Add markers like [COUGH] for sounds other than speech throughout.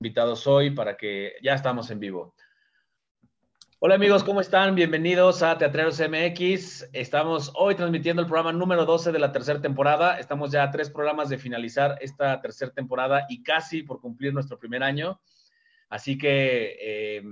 invitados hoy para que ya estamos en vivo. Hola amigos, ¿cómo están? Bienvenidos a Teatreros MX. Estamos hoy transmitiendo el programa número 12 de la tercera temporada. Estamos ya a tres programas de finalizar esta tercera temporada y casi por cumplir nuestro primer año. Así que, eh,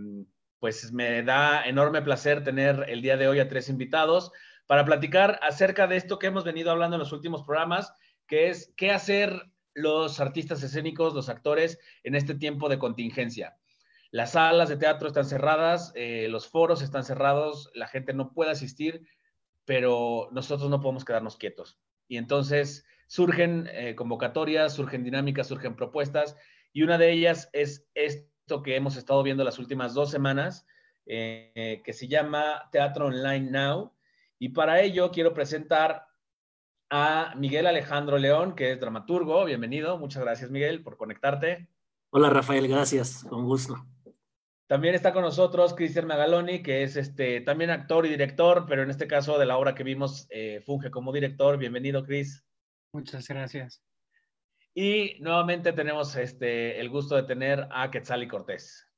pues me da enorme placer tener el día de hoy a tres invitados para platicar acerca de esto que hemos venido hablando en los últimos programas, que es qué hacer los artistas escénicos, los actores, en este tiempo de contingencia. Las salas de teatro están cerradas, eh, los foros están cerrados, la gente no puede asistir, pero nosotros no podemos quedarnos quietos. Y entonces surgen eh, convocatorias, surgen dinámicas, surgen propuestas, y una de ellas es esto que hemos estado viendo las últimas dos semanas, eh, que se llama Teatro Online Now. Y para ello quiero presentar a Miguel Alejandro León, que es dramaturgo. Bienvenido. Muchas gracias, Miguel, por conectarte. Hola, Rafael. Gracias. Con gusto. También está con nosotros Cristian Magaloni, que es este, también actor y director, pero en este caso de la obra que vimos eh, funge como director. Bienvenido, Cris. Muchas gracias. Y nuevamente tenemos este, el gusto de tener a Quetzali Cortés.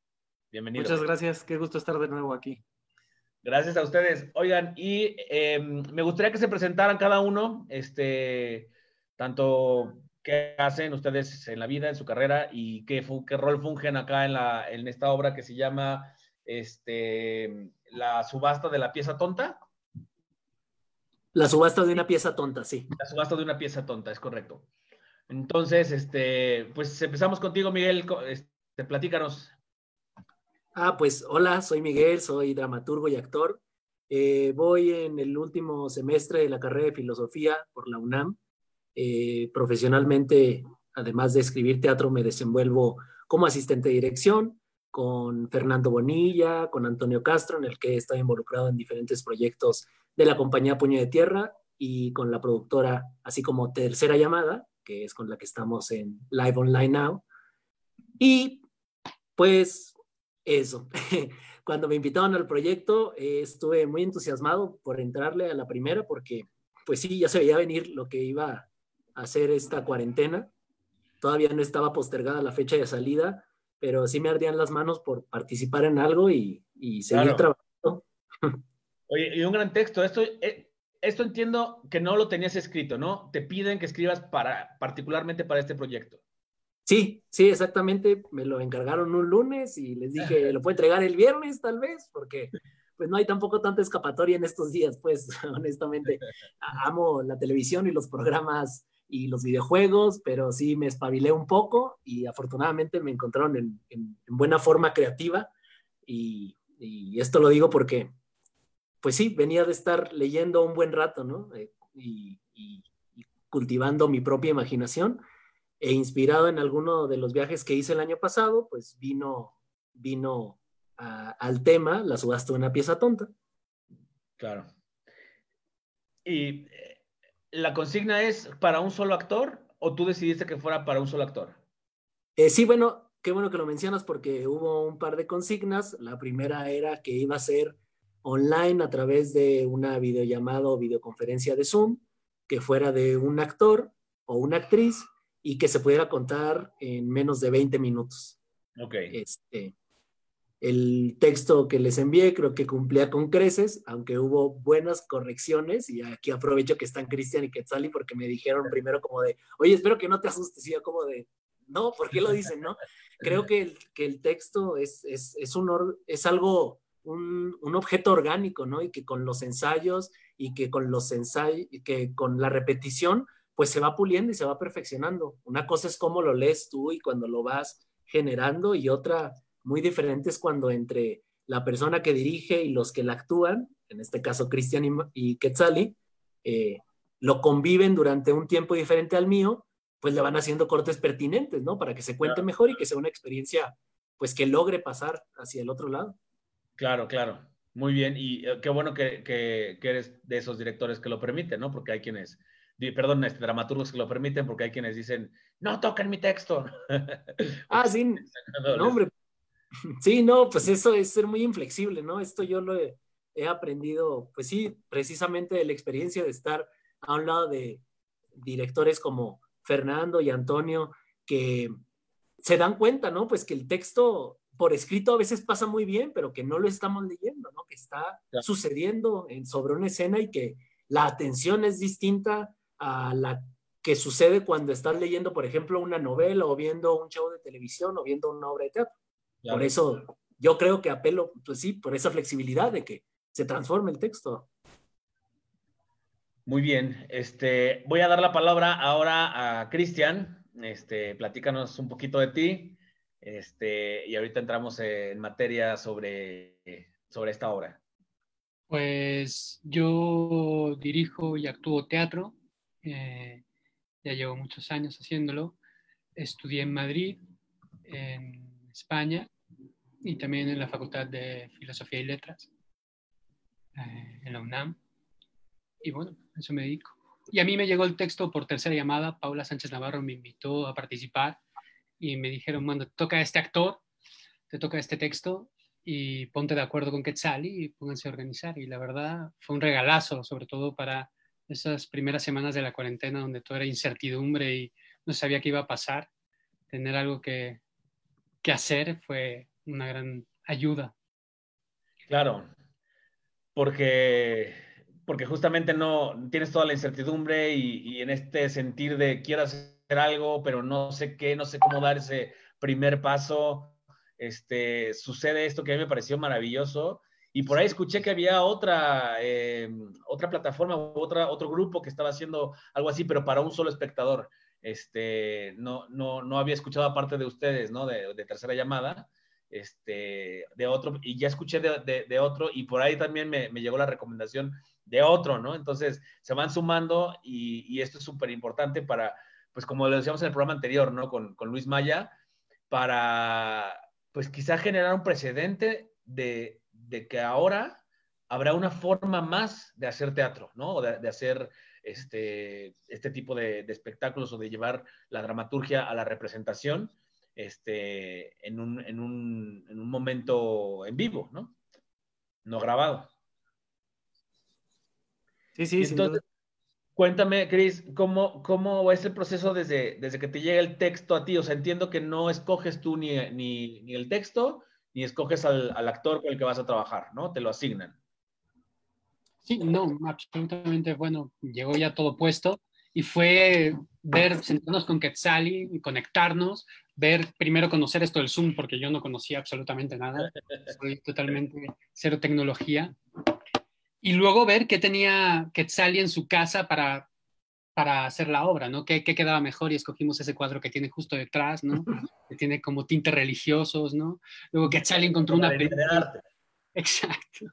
Bienvenido. Muchas gracias. Qué gusto estar de nuevo aquí. Gracias a ustedes. Oigan, y em, me gustaría que se presentaran cada uno, este, tanto qué hacen ustedes en la vida, en su carrera, y qué, qué rol fungen acá en, la, en esta obra que se llama este, La subasta de la pieza tonta. La subasta de una pieza tonta, sí. La subasta de una pieza tonta, es correcto. Entonces, este, pues empezamos contigo, Miguel. Este, platícanos. Ah, pues hola, soy Miguel, soy dramaturgo y actor. Eh, voy en el último semestre de la carrera de filosofía por la UNAM. Eh, profesionalmente, además de escribir teatro, me desenvuelvo como asistente de dirección con Fernando Bonilla, con Antonio Castro, en el que he estado involucrado en diferentes proyectos de la compañía Puño de Tierra y con la productora, así como Tercera Llamada, que es con la que estamos en Live Online Now. Y pues eso. [LAUGHS] Cuando me invitaron al proyecto, eh, estuve muy entusiasmado por entrarle a la primera porque, pues sí, ya se veía venir lo que iba a hacer esta cuarentena. Todavía no estaba postergada la fecha de salida, pero sí me ardían las manos por participar en algo y, seguir trabajando. [LAUGHS] Oye, y un gran texto. Esto, eh, esto entiendo que no lo tenías escrito, ¿no? Te piden que escribas para, particularmente para este proyecto. Sí, sí, exactamente. Me lo encargaron un lunes y les dije, lo puedo entregar el viernes tal vez, porque pues no hay tampoco tanta escapatoria en estos días, pues [LAUGHS] honestamente. Amo la televisión y los programas y los videojuegos, pero sí me espabilé un poco y afortunadamente me encontraron en, buena forma creativa y, esto lo digo porque, pues sí, venía de estar leyendo un buen rato, ¿no? Eh, y cultivando mi propia imaginación e inspirado en alguno de los viajes que hice el año pasado, pues vino, vino al tema la subasta de una pieza tonta. Claro. ¿Y eh, la consigna es para un solo actor o tú decidiste que fuera para un solo actor? Eh, sí, bueno, qué bueno que lo mencionas porque hubo un par de consignas. La primera era que iba a ser online a través de una videollamada o videoconferencia de Zoom, que fuera de un actor o una actriz y que se pudiera contar en menos de 20 minutos. Ok. Este, el texto que les envié creo que cumplía con creces, aunque hubo buenas correcciones, y aquí aprovecho que están Cristian y Quetzali porque me dijeron primero como de, oye, espero que no te asustes, y yo como de, no, ¿por qué lo dicen, no? Creo que el, que el texto es, es, es, un, es algo, un, un, objeto orgánico, ¿no? Y que con los ensayos y que con los ensayos, que con la repetición, pues se va puliendo y se va perfeccionando. Una cosa es cómo lo lees tú y cuando lo vas generando y otra muy diferente es cuando entre la persona que dirige y los que la actúan, en este caso Cristian y, Quetzali, eh, lo conviven durante un tiempo diferente al mío, pues le van haciendo cortes pertinentes, ¿no? Para que se cuente mejor y que sea una experiencia, pues que logre pasar hacia el otro lado. Claro, claro. Muy bien. Y eh, qué bueno que, que, que, eres de esos directores que lo permiten, ¿no? Porque hay quienes perdón, este, dramaturgos que lo permiten, porque hay quienes dicen, no toquen mi texto. [LAUGHS] ah, sí, no, hombre. Sí, no, pues eso es ser muy inflexible, ¿no? Esto yo lo he, aprendido, pues sí, precisamente de la experiencia de estar a un lado de directores como Fernando y Antonio, que se dan cuenta, ¿no? Pues que el texto por escrito a veces pasa muy bien, pero que no lo estamos leyendo, ¿no? Que está sucediendo en, sobre una escena y que la atención es distinta a la que sucede cuando estás leyendo, por ejemplo, una novela o viendo un show de televisión o viendo una obra de teatro. Por eso yo creo que apelo, pues sí, por esa flexibilidad de que se transforme el texto. Muy bien, este, voy a dar la palabra ahora a Cristian. Este, platícanos un poquito de ti. Este, y ahorita entramos en materia sobre, sobre esta obra. Pues yo dirijo y actúo teatro. Eh, ya llevo muchos años haciéndolo. Estudié en Madrid, en España, y también en la Facultad de Filosofía y Letras, eh, en la UNAM. Y bueno, eso me dedico. Y a mí me llegó el texto por tercera llamada. Paula Sánchez Navarro me invitó a participar y me dijeron, bueno, te toca este actor, te toca este texto y ponte de acuerdo con Quetzal y pónganse a organizar. Y la verdad fue un regalazo, sobre todo para esas primeras semanas de la cuarentena donde todo era incertidumbre y no sabía qué iba a pasar. Tener algo que, que hacer fue una gran ayuda. Claro, porque, porque justamente no tienes toda la incertidumbre y, y en este sentir de quiero hacer algo, pero no sé qué, no sé cómo dar ese primer paso. Este, sucede esto que a mí me pareció maravilloso. Y por ahí escuché que había otra, eh, otra plataforma, otra, otro grupo que estaba haciendo algo así, pero para un solo espectador. Este, no, no, no había escuchado aparte de ustedes, ¿no? De, tercera llamada, este, de otro, y ya escuché de, de, de otro, y por ahí también me, me, llegó la recomendación de otro, ¿no? Entonces, se van sumando y, y esto es súper importante para, pues como lo decíamos en el programa anterior, ¿no? Con, con Luis Maya, para, pues quizá generar un precedente de, de, que ahora habrá una forma más de hacer teatro, ¿no? O de, de hacer este, este tipo de, de, espectáculos o de llevar la dramaturgia a la representación este, en, un, en, un, en un momento en vivo, ¿no? No grabado. Sí, sí, Entonces, Cuéntame, Cris, ¿cómo, ¿cómo es el proceso desde, desde que te llega el texto a ti? O sea, entiendo que no escoges tú ni, ni, ni el texto, ni escoges al, al, actor con el que vas a trabajar, ¿no? Te lo asignan. Sí, no, absolutamente, bueno, llegó ya todo puesto y fue ver, sentarnos con Quetzali y conectarnos, ver, primero conocer esto del Zoom, porque yo no conocía absolutamente nada, [LAUGHS] soy totalmente cero tecnología, y luego ver qué tenía Quetzali en su casa para, para hacer la obra, ¿no? ¿Qué, ¿Qué, quedaba mejor? Y escogimos ese cuadro que tiene justo detrás, ¿no? Que tiene como tintes religiosos, ¿no? Luego Quetzali encontró una peluca. [LAUGHS] Exacto.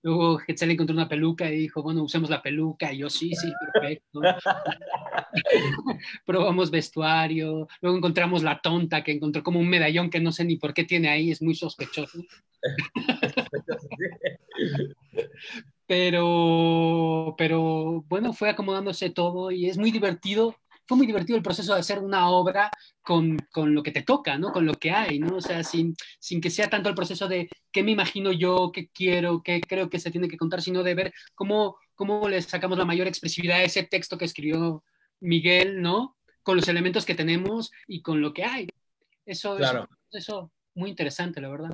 Luego Quetzali encontró una peluca y dijo, bueno, usemos la peluca. Y yo, sí, sí, perfecto. [LAUGHS] Probamos vestuario. Luego encontramos la tonta que encontró como un medallón que no sé ni por qué tiene ahí, es muy sospechoso. [LAUGHS] pero, pero bueno, fue acomodándose todo y es muy divertido. Fue muy divertido el proceso de hacer una obra con, con, lo que te toca, ¿no? Con lo que hay, ¿no? O sea, sin, sin que sea tanto el proceso de qué me imagino yo, qué quiero, qué creo que se tiene que contar, sino de ver cómo, cómo le sacamos la mayor expresividad a ese texto que escribió Miguel, ¿no? Con los elementos que tenemos y con lo que hay. Eso, claro. eso, eso muy interesante, la verdad.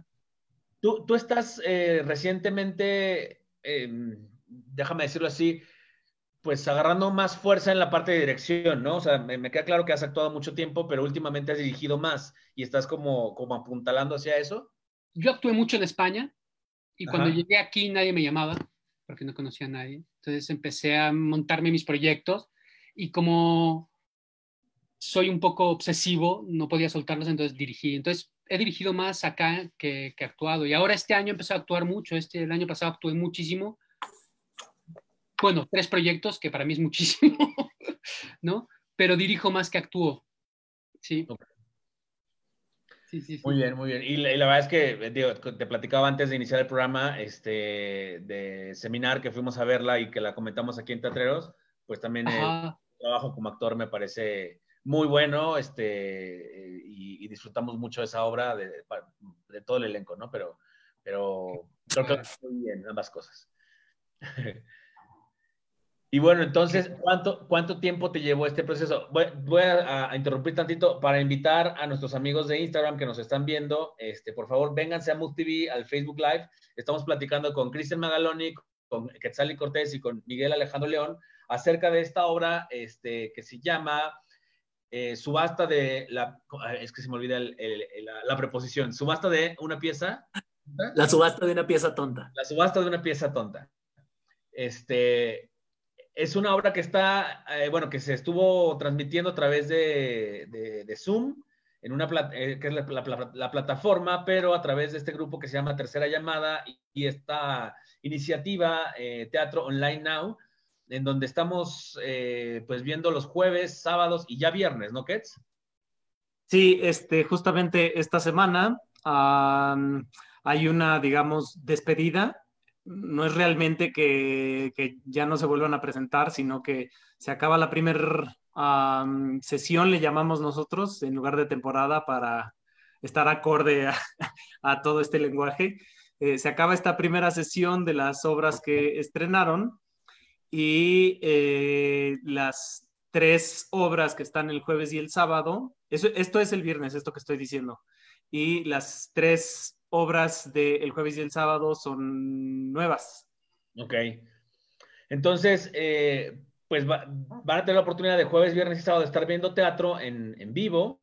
Tú, tú estás eh, recientemente eh, déjame decirlo así, pues agarrando más fuerza en la parte de dirección, ¿no? O sea, me, me, queda claro que has actuado mucho tiempo, pero últimamente has dirigido más y estás como, como apuntalando hacia eso. Yo actué mucho en España y cuando Ajá. llegué aquí nadie me llamaba porque no conocía a nadie. Entonces empecé a montarme mis proyectos y como soy un poco obsesivo, no podía soltarlos, entonces dirigí. Entonces he dirigido más acá que, que actuado. Y ahora este año empecé a actuar mucho. Este, el año pasado actué muchísimo. Bueno, tres proyectos, que para mí es muchísimo, [LAUGHS] ¿no? Pero dirijo más que actúo. Sí. Okay. Sí, sí, sí. Muy bien, muy bien. Y la, y la, verdad es que, digo, te platicaba antes de iniciar el programa este, de seminar que fuimos a verla y que la comentamos aquí en Teatreros, pues también el trabajo como actor me parece muy bueno este, y, y, disfrutamos mucho de esa obra de, de, todo el elenco, ¿no? Pero, pero creo que muy bien ambas cosas. [LAUGHS] Y bueno, entonces, ¿cuánto, cuánto tiempo te llevó este proceso? Voy, a, interrumpir tantito para invitar a nuestros amigos de Instagram que nos están viendo. Este, por favor, vénganse a Move TV, al Facebook Live. Estamos platicando con Cristian Magaloni, con Quetzali Cortés y con Miguel Alejandro León acerca de esta obra este, que se llama eh, Subasta de la. Es que se me olvida la, preposición. Subasta de una pieza. La subasta de una pieza tonta. La subasta de una pieza tonta. Este, es una obra que está, eh, bueno, que se estuvo transmitiendo a través de, Zoom, en una eh, que es la, plataforma, pero a través de este grupo que se llama Tercera Llamada y, esta iniciativa Teatro Online Now, en donde estamos pues viendo los jueves, sábados y ya viernes, ¿no, Kets? Sí, este, justamente esta semana hay una, digamos, despedida no es realmente que, ya no se vuelvan a presentar, sino que se acaba la primera sesión, le llamamos nosotros, en lugar de temporada, para estar acorde a, todo este lenguaje. Eh, se acaba esta primera sesión de las obras que estrenaron y eh, las tres obras que están el jueves y el sábado, esto es el viernes, esto que estoy diciendo, y las tres obras del jueves y el sábado son nuevas. Ok. Entonces, eh, pues van a tener la oportunidad de jueves, viernes y sábado de estar viendo teatro en, vivo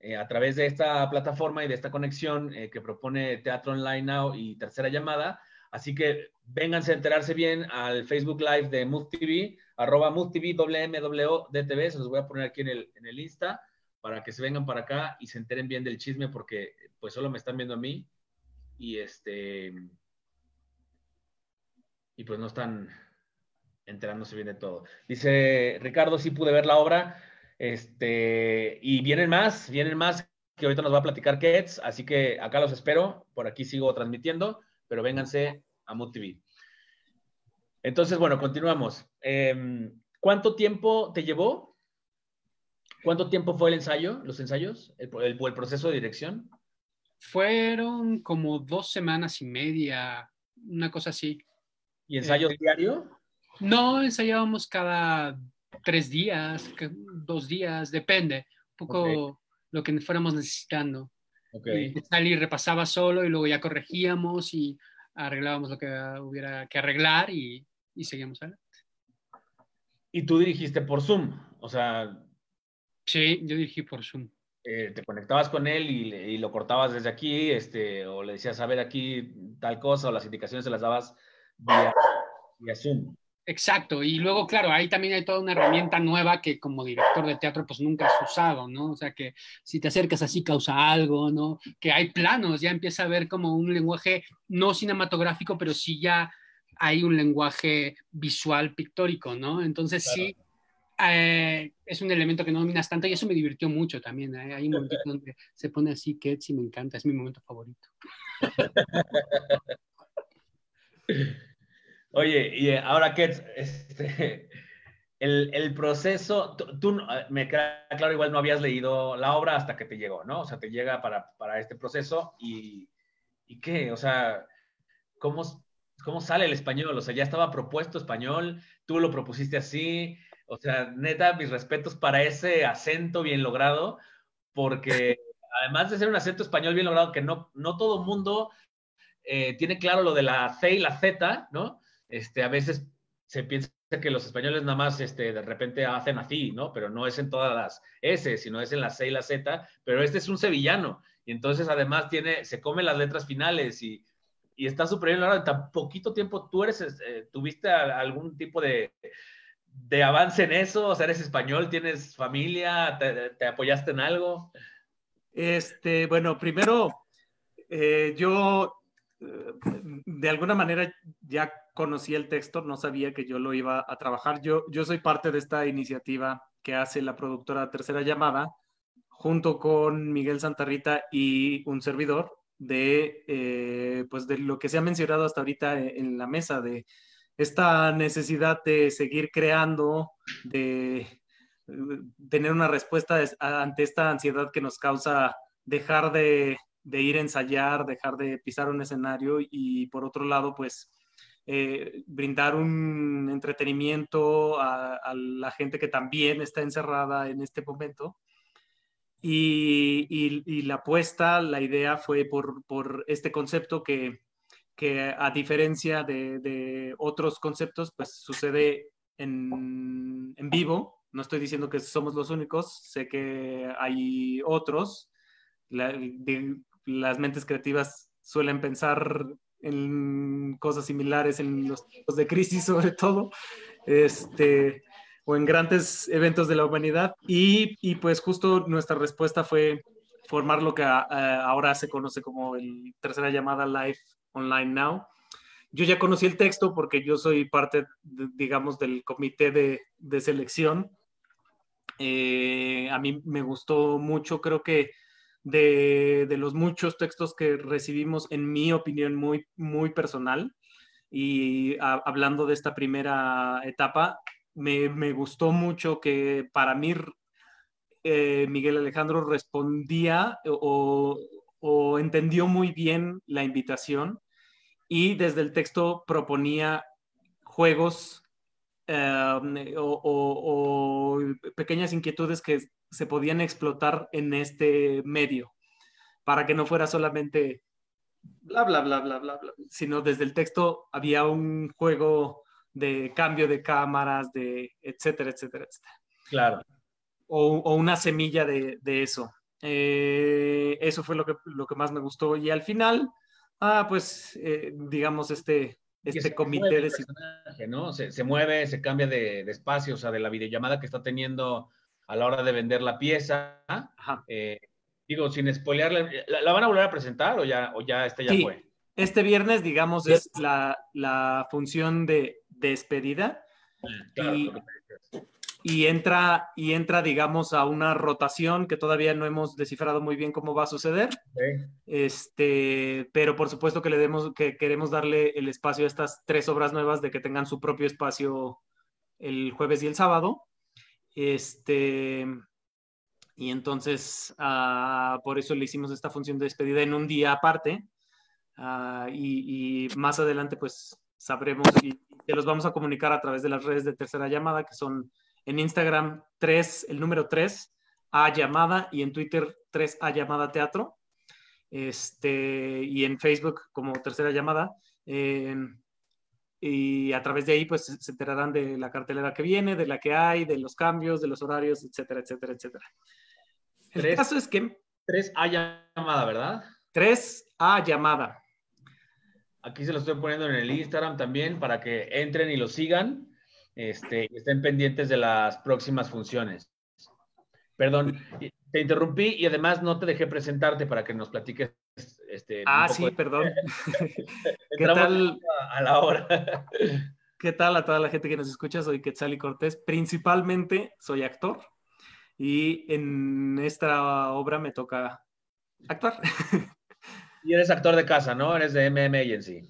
eh, a través de esta plataforma y de esta conexión que propone Teatro Online Now y Tercera Llamada. Así que vénganse a enterarse bien al Facebook Live de Move TV, arroba Move se los voy a poner aquí en el, en el Insta para que se vengan para acá y se enteren bien del chisme porque pues solo me están viendo a mí y este y pues no están enterándose bien de todo. Dice Ricardo, sí pude ver la obra, este, y vienen más, vienen más que ahorita nos va a platicar Kets, así que acá los espero, por aquí sigo transmitiendo, pero vénganse a Mood TV. Entonces, bueno, continuamos. Em, ¿Cuánto tiempo te llevó ¿Cuánto tiempo fue el ensayo, los ensayos, el, el, proceso de dirección? Fueron como dos semanas y media, una cosa así. ¿Y ensayos eh, diario? No, ensayábamos cada tres días, dos días, depende, un poco lo que fuéramos necesitando. Okay. Y repasaba solo y luego ya corregíamos y arreglábamos lo que hubiera que arreglar y, y seguíamos adelante. ¿Y tú dirigiste por Zoom? O sea, Sí, yo dirigí por Zoom. Eh, te conectabas con él y, lo cortabas desde aquí, este, o le decías, a ver aquí tal cosa, o las indicaciones se las dabas vía, Zoom. Exacto, y luego, claro, ahí también hay toda una herramienta nueva que como director de teatro pues nunca has usado, ¿no? O sea, que si te acercas así causa algo, ¿no? Que hay planos, ya empieza a ver como un lenguaje no cinematográfico, pero sí ya hay un lenguaje visual pictórico, ¿no? Entonces sí, eh, es un elemento que no dominas tanto y eso me divirtió mucho también. ¿eh? Hay un momento donde se pone así, que y me encanta, es mi momento favorito. [LAUGHS] Oye, y eh, ahora que este, [LAUGHS] el, proceso, tú, me queda claro, igual no habías leído la obra hasta que te llegó, ¿no? O sea, te llega para, este proceso y, y qué, o sea, ¿cómo, ¿cómo sale el español? O sea, ya estaba propuesto español, tú lo propusiste así, o sea, neta, mis respetos para ese acento bien logrado, porque [LAUGHS] además de ser un acento español bien logrado, que no, no todo mundo eh, tiene claro lo de la C y la Z, ¿no? Este, a veces se piensa que los españoles nada más este, de repente hacen así, ¿no? Pero no es en todas las S, sino es en la C y la Z, pero este es un sevillano, y entonces además tiene, se come las letras finales y, y está súper bien logrado. En tan poquito tiempo, ¿tú eres, eh, tuviste algún tipo de de avance en eso? O sea, eres español, tienes familia, te, apoyaste en algo. Este, bueno, primero, eh, yo de alguna manera ya conocí el texto, no sabía que yo lo iba a trabajar. Yo, yo soy parte de esta iniciativa que hace la productora Tercera Llamada, junto con Miguel Santarrita y un servidor, de, eh, pues de lo que se ha mencionado hasta ahorita en la mesa, de esta necesidad de seguir creando, de eh, tener una respuesta ante esta ansiedad que nos causa dejar de, ir a ensayar, dejar de pisar un escenario y por otro lado, pues eh, brindar un entretenimiento a, la gente que también está encerrada en este momento. Y, la apuesta, la idea fue por, este concepto que, a diferencia de, otros conceptos, pues sucede en, vivo. No estoy diciendo que somos los únicos, sé que hay otros. Las mentes creativas suelen pensar en cosas similares en los tiempos de crisis [LAUGHS] sobre todo, este, o en grandes eventos de la humanidad. Y, y pues justo nuestra respuesta fue formar lo que ahora se conoce como el tercera llamada Live Online Now. Yo ya conocí el texto porque yo soy parte, digamos, del comité de, de selección. Eh, a mí me gustó mucho, creo que de, los muchos textos que recibimos, en mi opinión, muy, muy personal. Y hablando de esta primera etapa, me, gustó mucho que para mí eh, Miguel Alejandro respondía o, entendió muy bien la invitación y desde el texto proponía juegos eh, o, pequeñas inquietudes que se podían explotar en este medio, para que no fuera solamente bla, bla, bla, bla, bla, bla, sino desde el texto había un juego de cambio de cámaras, de etcétera, etcétera, etcétera. Claro. O, una semilla de, eso. Eh, eso fue lo que, lo que más me gustó. Y al final, ah, pues, eh, digamos, este, este comité de... ¿no? Se, mueve, se cambia de, de, espacio, o sea, de la videollamada que está teniendo a la hora de vender la pieza. Eh, digo, sin spoilearle, ¿la, van a volver a presentar o ya, o ya este ya fue? Este viernes, digamos, es la, función de despedida. Ah, y, entra, y entra, digamos, a una rotación que todavía no hemos descifrado muy bien cómo va a suceder. Este, pero por supuesto que le demos, que queremos darle el espacio a estas tres obras nuevas de que tengan su propio espacio el jueves y el sábado. Este, y entonces, ah, por eso le hicimos esta función de despedida en un día aparte. Ah, y, más adelante, pues sabremos y te los vamos a comunicar a través de las redes de tercera llamada, que son en Instagram 3, el número 3, A llamada, y en Twitter 3 A llamada teatro. Este, y en Facebook como tercera llamada. Eh, y a través de ahí pues se enterarán de la cartelera que viene, de la que hay, de los cambios, de los horarios, etcétera, etcétera, etcétera. El caso es que... Tres A llamada, ¿verdad? Tres A llamada. Aquí se lo estoy poniendo en el Instagram también para que entren y lo sigan este, y estén pendientes de las próximas funciones. Perdón, te interrumpí y además no te dejé presentarte para que nos platiques este, ah, sí, perdón. [LAUGHS] [LAUGHS] ¿Qué tal? A la hora. [LAUGHS] ¿Qué tal a toda la gente que nos escucha? Soy Quetzali Cortés. Principalmente soy actor y en esta obra me toca actuar. Y eres actor de casa, ¿no? Eres de MM Agency.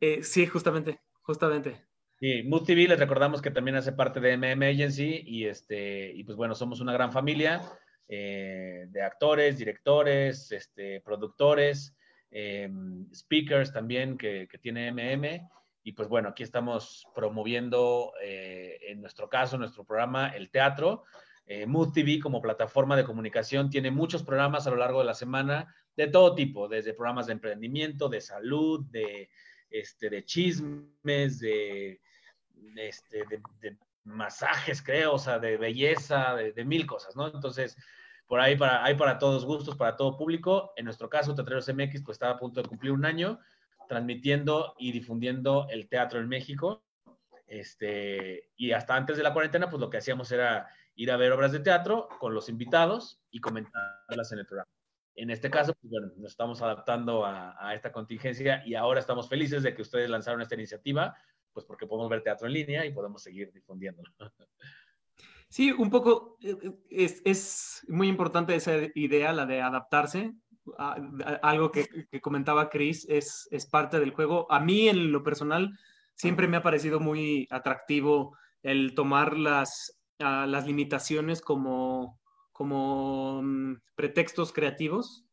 Eh, sí, justamente, justamente. Sí, Mood TV les recordamos que también hace parte de MM Agency y, este, y pues bueno, somos una gran familia eh, de actores, directores, este, productores, eh, speakers también que, tiene MM. Y pues bueno, aquí estamos promoviendo, eh, en nuestro caso, nuestro programa, el teatro. Mood TV como plataforma de comunicación tiene muchos programas a lo largo de la semana de todo tipo, desde programas de emprendimiento, de salud, de, este, de chismes, de, este, de, masajes, creo, o sea, de belleza, de, mil cosas, ¿no? Entonces, por ahí para, hay para todos gustos, para todo público. En nuestro caso, Teatreros MX, pues estaba a punto de cumplir un año transmitiendo y difundiendo el teatro en México. Este, y hasta antes de la cuarentena, pues lo que hacíamos era ir a ver obras de teatro con los invitados y comentarlas en el programa. En este caso, pues bueno, nos estamos adaptando a, a, esta contingencia y ahora estamos felices de que ustedes lanzaron esta iniciativa, pues porque podemos ver teatro en línea y podemos seguir difundiéndolo. Sí, un poco eh, eh, es, muy importante esa idea, la de adaptarse. algo que, comentaba Chris es, es parte del juego. A mí, en lo personal, siempre me ha parecido muy atractivo el tomar las, las limitaciones como, como mm, pretextos creativos.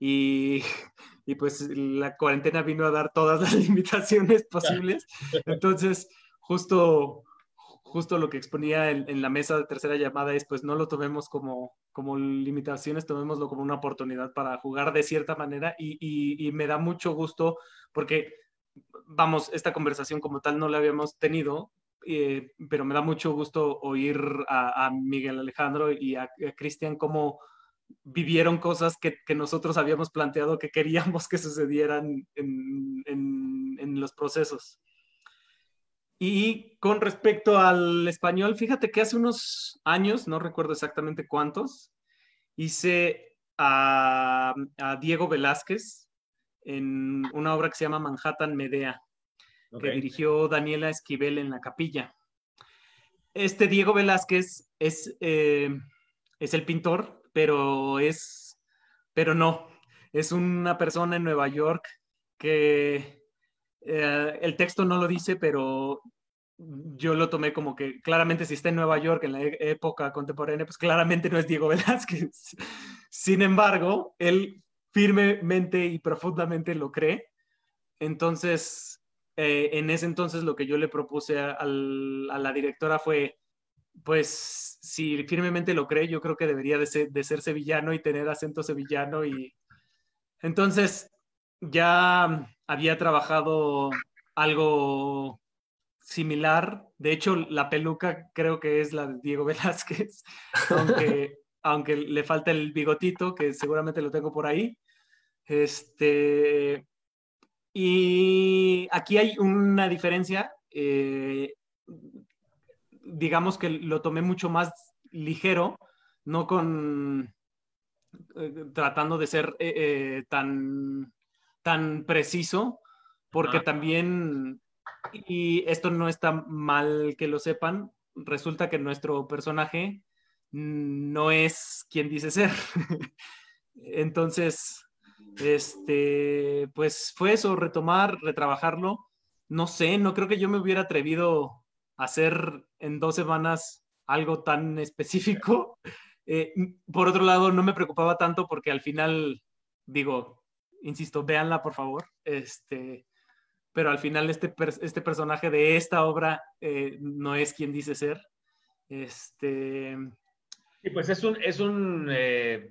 Y [LAUGHS] y pues la cuarentena vino a dar todas [LAUGHS] las limitaciones posibles. [LAUGHS] Entonces, justo, justo lo que exponía en, la mesa de tercera llamada es, pues no lo tomemos como, como limitaciones, tomémoslo como una oportunidad para jugar de cierta manera y, y me da mucho gusto porque, vamos, esta conversación como tal no la habíamos tenido, eh, pero me da mucho gusto oír a, Miguel Alejandro y a, Cristian cómo vivieron cosas que, que, nosotros habíamos planteado que queríamos que sucedieran en, en, en, los procesos. Y con respecto al español, fíjate que hace unos años, no recuerdo exactamente cuántos, hice a, a Diego Velázquez en una obra que se llama Manhattan Medea que dirigió Daniela Esquivel en la capilla. Este Diego Velázquez es, eh, es el pintor, pero es, pero no, es una persona en Nueva York que eh, el texto no lo dice, pero yo lo tomé como que claramente si está en Nueva York en la e-, época contemporánea, pues claramente no es Diego [LAUGHS] Velázquez. Sin embargo, él firmemente y profundamente lo cree. Entonces, eh, en ese entonces lo que yo le propuse a, la directora fue, pues si firmemente lo cree, yo creo que debería de ser, sevillano y tener acento sevillano. Y entonces ya había trabajado algo similar. De hecho, la peluca creo que es la de Diego [LAUGHS] Velázquez, aunque, [LAUGHS] aunque le falta el bigotito, que seguramente lo tengo por ahí. Este, y aquí hay una diferencia. Eh, digamos que lo tomé mucho más ligero, no con eh, tratando de ser eh, tan, tan preciso, porque también, y esto no está mal que lo sepan, resulta que nuestro personaje no es quien dice ser. [LAUGHS] Entonces, este, pues fue eso, retomar, retrabajarlo. No sé, no creo que yo me hubiera atrevido hacer en dos semanas algo tan específico. [LAUGHS] Eh, por otro lado, no me preocupaba tanto porque al final, digo, insisto, véanla por favor. Este, pero al final este, este personaje de esta obra eh, no es quien dice ser. Este... Y pues es un, es un eh,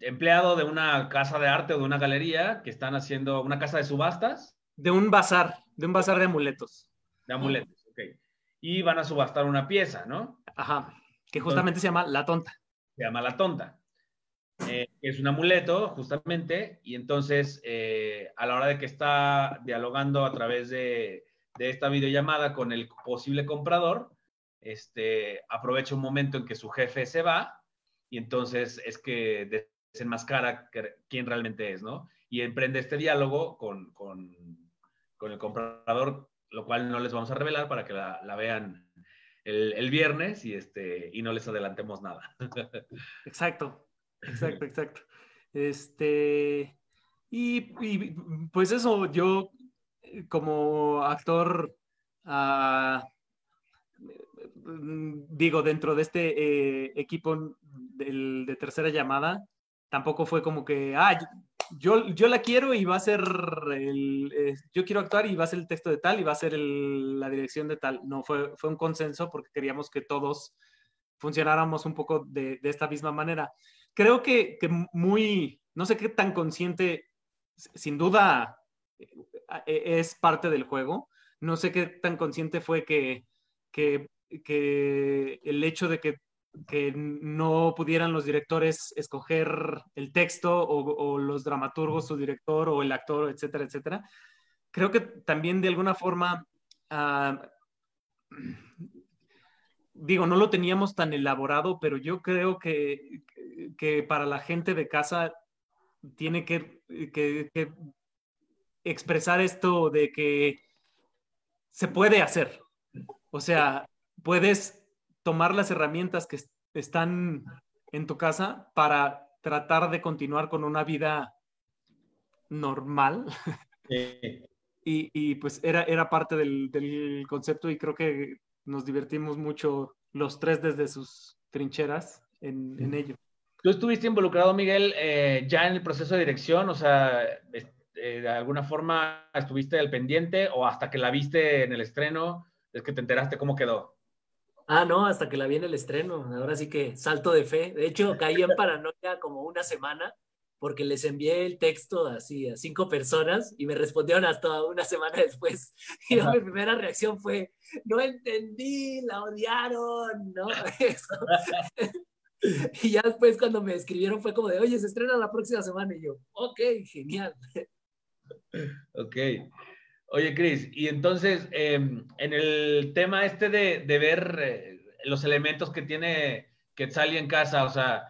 empleado de una casa de arte o de una galería que están haciendo una casa de subastas. De un bazar, de un bazar de amuletos. De amuletos. Y van a subastar una pieza, ¿no? Ajá, que justamente se llama La Tonta. Se llama La Tonta. Eh, es un amuleto, justamente, y entonces eh, a la hora de que está dialogando a través de, de, esta videollamada con el posible comprador, este, aprovecha un momento en que su jefe se va y entonces es que desenmascara quién realmente es, ¿no? Y emprende este diálogo con, con, con, el comprador, lo cual no les vamos a revelar para que la, la vean el, el, viernes y, este, y no les adelantemos nada. [LAUGHS] Exacto, exacto, [LAUGHS] exacto. Este, y, y pues eso, yo como actor, uh, digo, dentro de este eh, equipo del, de tercera llamada, tampoco fue como que, ah, yo, yo la quiero y va a ser, el, yo quiero actuar y va a ser el texto de tal y va a ser la dirección de tal. No, fue, fue un consenso porque queríamos que todos funcionáramos un poco de, de esta misma manera. Creo que, que, muy, no sé qué tan consciente, sin duda e, es parte del juego, no sé qué tan consciente fue que, que, que el hecho de que que no pudieran los directores escoger el texto o, los dramaturgos, su director o el actor, etcétera, etcétera. Creo que también de alguna forma, ah, digo, no lo teníamos tan elaborado, pero yo creo que, que para la gente de casa tiene que, que, que expresar esto de que se puede hacer. O sea, puedes tomar las herramientas que están en tu casa para tratar de continuar con una vida normal. [LAUGHS] y, pues era, era parte del, concepto y creo que nos divertimos mucho los tres desde sus trincheras en, ello. ¿Tú estuviste involucrado, Miguel, eh, ya en el proceso de dirección? O sea, eh, de alguna forma estuviste al pendiente o hasta que la viste en el estreno, es que te enteraste cómo quedó. Ah, no, hasta que la vi en el estreno. Ahora sí que salto de fe. De hecho, caí en paranoia como una semana porque les envié el texto así a cinco personas y me respondieron hasta una semana después. [LAUGHS] Y mi primera reacción fue, no entendí, la odiaron, ¿no? [LAUGHS] [LAUGHS] y ya después cuando me escribieron fue como de, oye, se estrena la próxima semana. Y yo, ok, genial. Ok. Oye, Cris, y entonces, em, en el tema este de, ver eh, los elementos que tiene Quetzali en casa, o sea,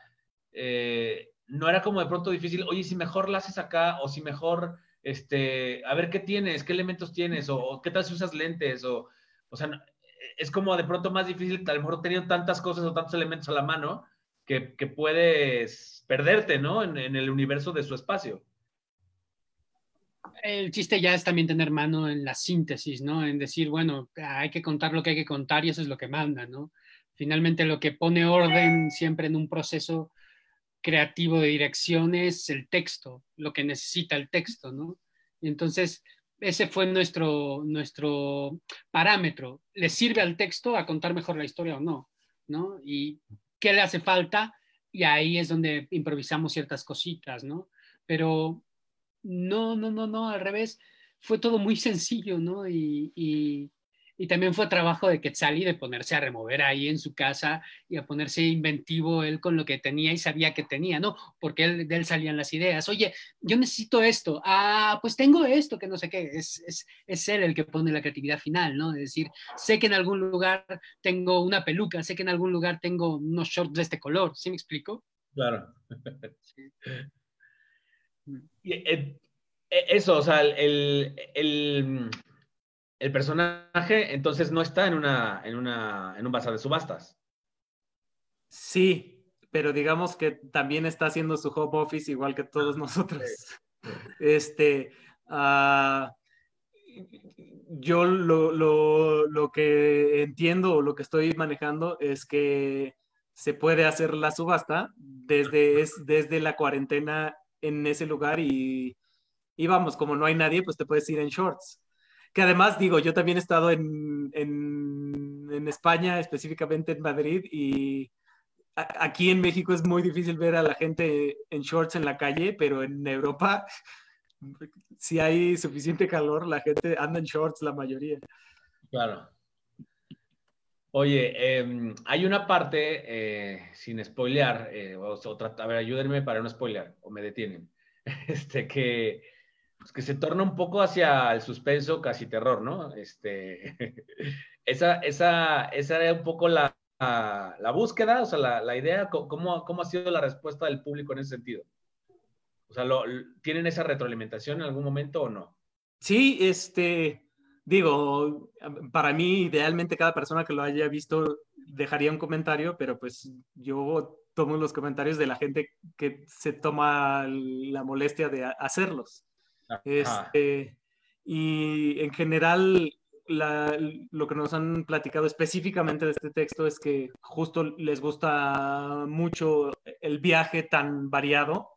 eh, no era como de pronto difícil, oye, si mejor la haces acá, o si mejor, este, a ver qué tienes, qué elementos tienes, o, qué tal si usas lentes, o, o sea, es como de pronto más difícil, a lo mejor teniendo tantas cosas o tantos elementos a la mano, que, puedes perderte, ¿no? En, en el universo de su espacio el chiste ya es también tener mano en la síntesis, ¿no? En decir, bueno, hay que contar lo que hay que contar y eso es lo que manda, ¿no? Finalmente lo que pone orden siempre en un proceso creativo de dirección es el texto, lo que necesita el texto, ¿no? Entonces, ese fue nuestro, nuestro parámetro. ¿Le sirve al texto a contar mejor la historia o no? ¿No? Y qué le hace falta y ahí es donde improvisamos ciertas cositas, ¿no? Pero no, no, no, no, al revés. Fue todo muy sencillo, ¿no? Y, también fue trabajo de Quetzali de ponerse a remover ahí en su casa y a ponerse inventivo él con lo que tenía y sabía que tenía, ¿no? Porque él, de él salían las ideas. Oye, yo necesito esto. Ah, pues tengo esto, que no sé qué. Es, es, es él el que pone la creatividad final, ¿no? Es decir, sé que en algún lugar tengo una peluca, sé que en algún lugar tengo unos shorts de este color. ¿Sí me explico? Claro. Eh, [LAUGHS] eso, o sea, el, el, personaje entonces no está en, una, en, una, en un bazar de subastas. Sí, pero digamos que también está haciendo su home office igual que todos nosotros. [LAUGHS] Este, uh, yo lo, lo, lo, que entiendo o lo que estoy manejando es que se puede hacer la subasta desde, es, desde la cuarentena en ese lugar y, y, vamos, como no hay nadie, pues te puedes ir en shorts. Que además, digo, yo también he estado en, en, en España, específicamente en Madrid, y aquí en México es muy difícil ver a la gente en shorts en la calle, pero en Europa, [LAUGHS] si hay suficiente calor, la gente anda en shorts la mayoría. Claro. Oye, em, hay una parte, eh, sin spoilear, eh, a ver, ayúdenme para no spoilear, o me detienen, [LAUGHS] este, que, pues, que se torna un poco hacia el suspenso, casi terror, ¿no? Este, [LAUGHS] esa, esa, esa era un poco la, la, búsqueda, o sea, la, la idea, ¿cómo, ¿cómo, ha sido la respuesta del público en ese sentido? O sea, ¿tienen esa retroalimentación en algún momento o no? Sí, este, digo, para mí idealmente cada persona que lo haya visto dejaría un comentario, pero pues yo tomo los comentarios de la gente que se toma la molestia de hacerlos. Este, y en general, lo que nos han platicado específicamente de este texto es que justo les gusta mucho el viaje tan variado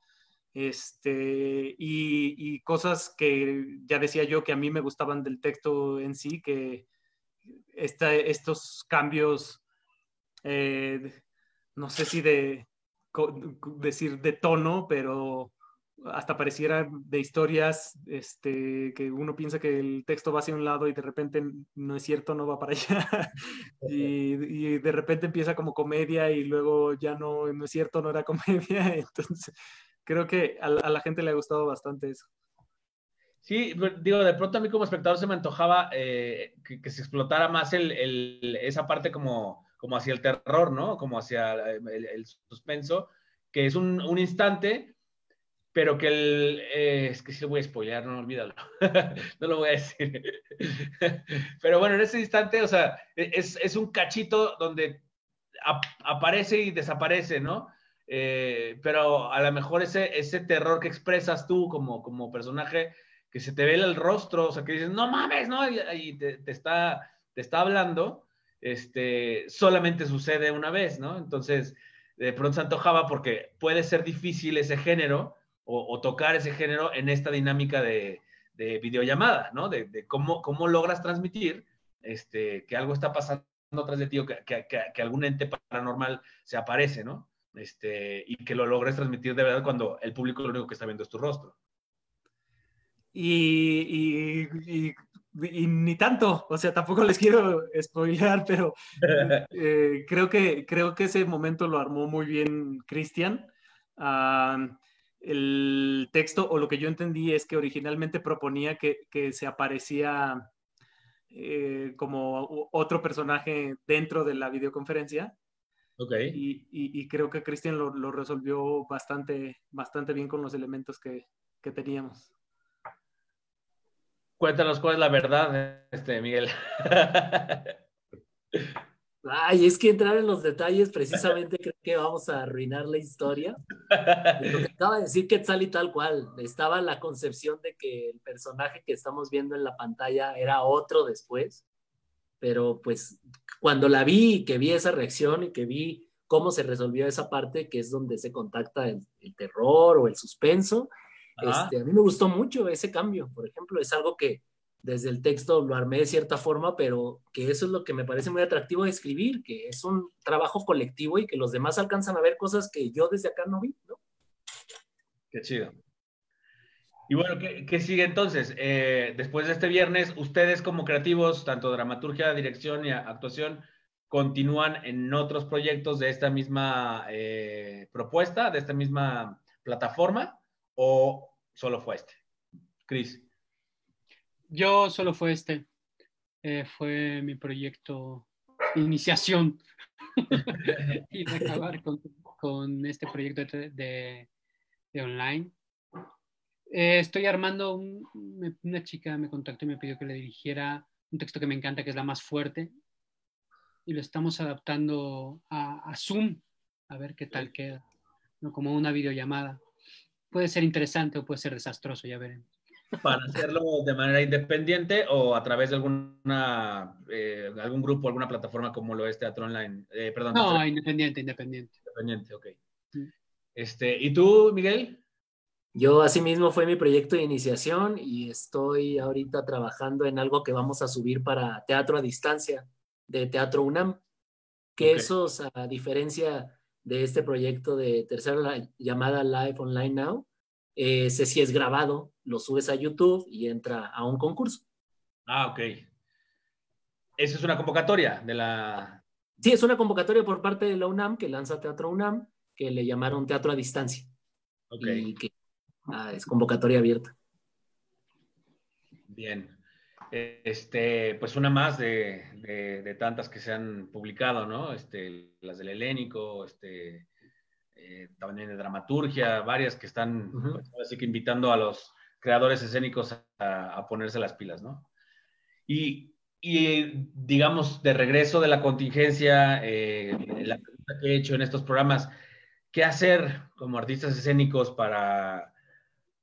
este, y, cosas que ya decía yo que a mí me gustaban del texto en sí, que estos cambios, eh, no sé si de decir de tono, pero hasta pareciera de historias este, que uno piensa que el texto va hacia un lado y de repente no es cierto, no va para allá. [LAUGHS] y, y, de repente empieza como comedia y luego ya no, no es cierto, no era comedia. [LAUGHS] Entonces, creo que a, la gente le ha gustado bastante eso. Sí, digo, de pronto a mí como espectador se me antojaba eh, que, se explotara más el, esa parte como, como hacia el terror, ¿no? Como hacia el, suspenso, que es un, un, instante, pero que el... Eh, es que sí lo voy a spoilear, no olvídalo. [LAUGHS] no lo voy a decir. [LAUGHS] pero bueno, en ese instante, o sea, es, es un cachito donde aparece y desaparece, ¿no? Eh, pero a lo mejor ese, ese terror que expresas tú como, como personaje, que se te ve el rostro, o sea, que dices, no mames, ¿no? Y, te, está, te está hablando, este, solamente sucede una vez, ¿no? Entonces, de pronto se antojaba porque puede ser difícil ese género o, tocar ese género en esta dinámica de, videollamada, ¿no? De, cómo, cómo logras transmitir este, que algo está pasando atrás de ti o que, que, algún ente paranormal se aparece, ¿no? Este, y que lo logres transmitir de verdad cuando el público lo único que está viendo es tu rostro. Y, y, ni tanto, o sea, tampoco les quiero spoilear, pero [LAUGHS] eh, creo, que, creo que ese momento lo armó muy bien Cristian. el texto, o lo que yo entendí, es que originalmente proponía que, que se aparecía eh, como otro personaje dentro de la videoconferencia. Ok. Y, y, creo que Cristian lo, lo, resolvió bastante, bastante bien con los elementos que, que teníamos. Cuéntanos cuál es la verdad, este, Miguel. [LAUGHS] Ay, es que entrar en los detalles precisamente creo que vamos a arruinar la historia. lo que acaba de decir Quetzal y tal cual, estaba la concepción de que el personaje que estamos viendo en la pantalla era otro después, pero pues cuando la vi y que vi esa reacción y que vi cómo se resolvió esa parte, que es donde se contacta el, el terror o el suspenso, este, a mí me gustó mucho ese cambio, por ejemplo, es algo que desde el texto lo armé de cierta forma, pero que eso es lo que me parece muy atractivo de escribir, que es un trabajo colectivo y que los demás alcanzan a ver cosas que yo desde acá no vi, ¿no? Qué chido. Y bueno, ¿qué, sigue entonces? Eh, después de este viernes, ustedes como creativos, tanto dramaturgia, dirección y actuación, continúan en otros proyectos de esta misma eh, propuesta, de esta misma plataforma, o solo fue este? Cris. Yo solo fue este. Eh, fue mi proyecto iniciación [LAUGHS] y acabar con, este proyecto de, online. Eh, estoy armando, una chica me contactó y me pidió que le dirigiera un texto que me encanta, que es La Más Fuerte, y lo estamos adaptando a, Zoom, a ver qué tal queda, ¿no? como una videollamada puede ser interesante o puede ser desastroso, ya veremos. Para hacerlo de manera independiente o a través de alguna, eh, algún grupo, alguna plataforma como lo es Teatro Online. Eh, perdón. No, independiente, independiente. Independiente, ok. Este, ¿Y tú, Miguel? Yo asimismo fue mi proyecto de iniciación y estoy ahorita trabajando en algo que vamos a subir para teatro a distancia de Teatro UNAM, que eso, a diferencia de este proyecto de tercera llamada Live Online Now, ese sí es grabado, lo subes a YouTube y entra a un concurso. Ah, ok. ¿Eso es una convocatoria de la...? Sí, es una convocatoria por parte de la UNAM que lanza Teatro UNAM, que le llamaron Teatro a Distancia. Ok. Y que ah, es convocatoria abierta. Bien. Este, pues una más de, tantas que se han publicado, ¿no? Este, las del Helénico, este, eh, también de dramaturgia, varias que están así que invitando a los creadores escénicos a, ponerse las pilas, ¿no? Y, digamos, de regreso de la contingencia, eh, la pregunta que he hecho en estos programas, ¿qué hacer como artistas escénicos para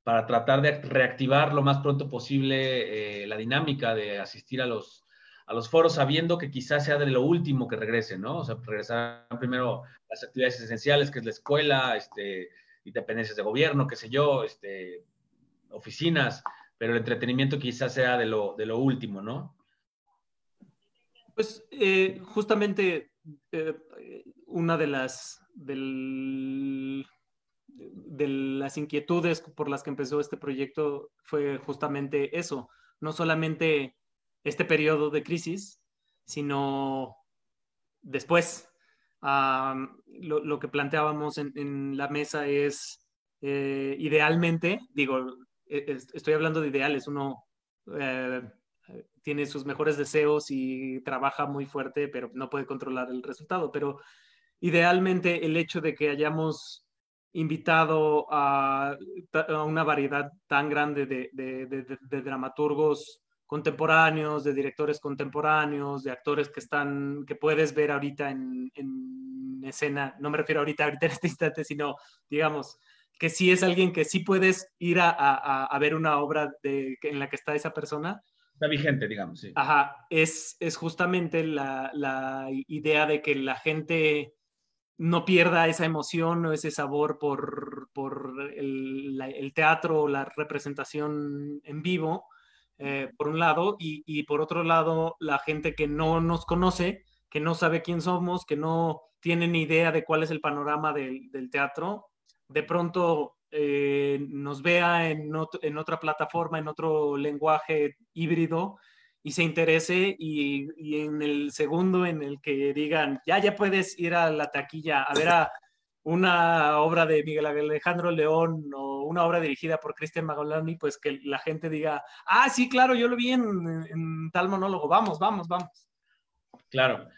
para tratar de reactivar lo más pronto posible eh, la dinámica de asistir a los, a los foros, sabiendo que quizás sea de lo último que regresen, ¿no? O sea, regresar primero las actividades esenciales, que es la escuela, este, dependencias de gobierno, qué sé yo, este, oficinas, pero el entretenimiento quizás sea de lo, de lo último, ¿no? Pues eh, justamente eh, una de las, del, de las inquietudes por las que empezó este proyecto fue justamente eso, no solamente este periodo de crisis, sino después. lo, que planteábamos en, la mesa es, eh, idealmente, digo, e, estoy hablando de ideales, uno eh, tiene sus mejores deseos y trabaja muy fuerte, pero no puede controlar el resultado, pero idealmente el hecho de que hayamos invitado a, una variedad tan grande de, dramaturgos contemporáneos, de directores contemporáneos, de actores que están, que puedes ver ahorita en, escena, no me refiero ahorita, ahorita en este instante, sino, digamos, que sí es alguien que sí puedes ir a, ver una obra de, en la que está esa persona. Está vigente, digamos, sí. Ajá, es, es justamente la, la idea de que la gente no pierda esa emoción o ese sabor por, por el, teatro o la representación en vivo, eh, por un lado, y, por otro lado, la gente que no nos conoce, que no sabe quién somos, que no tiene ni idea de cuál es el panorama del, teatro, de pronto eh, nos vea en, en otra plataforma, en otro lenguaje híbrido y se interese y, y, en el segundo en el que digan, ya, ya puedes ir a la taquilla a ver a una obra de Miguel Alejandro León o una obra dirigida por Cristian Magolani, pues que la gente diga, ah, sí, claro, yo lo vi en, tal monólogo, vamos, vamos, vamos. Claro.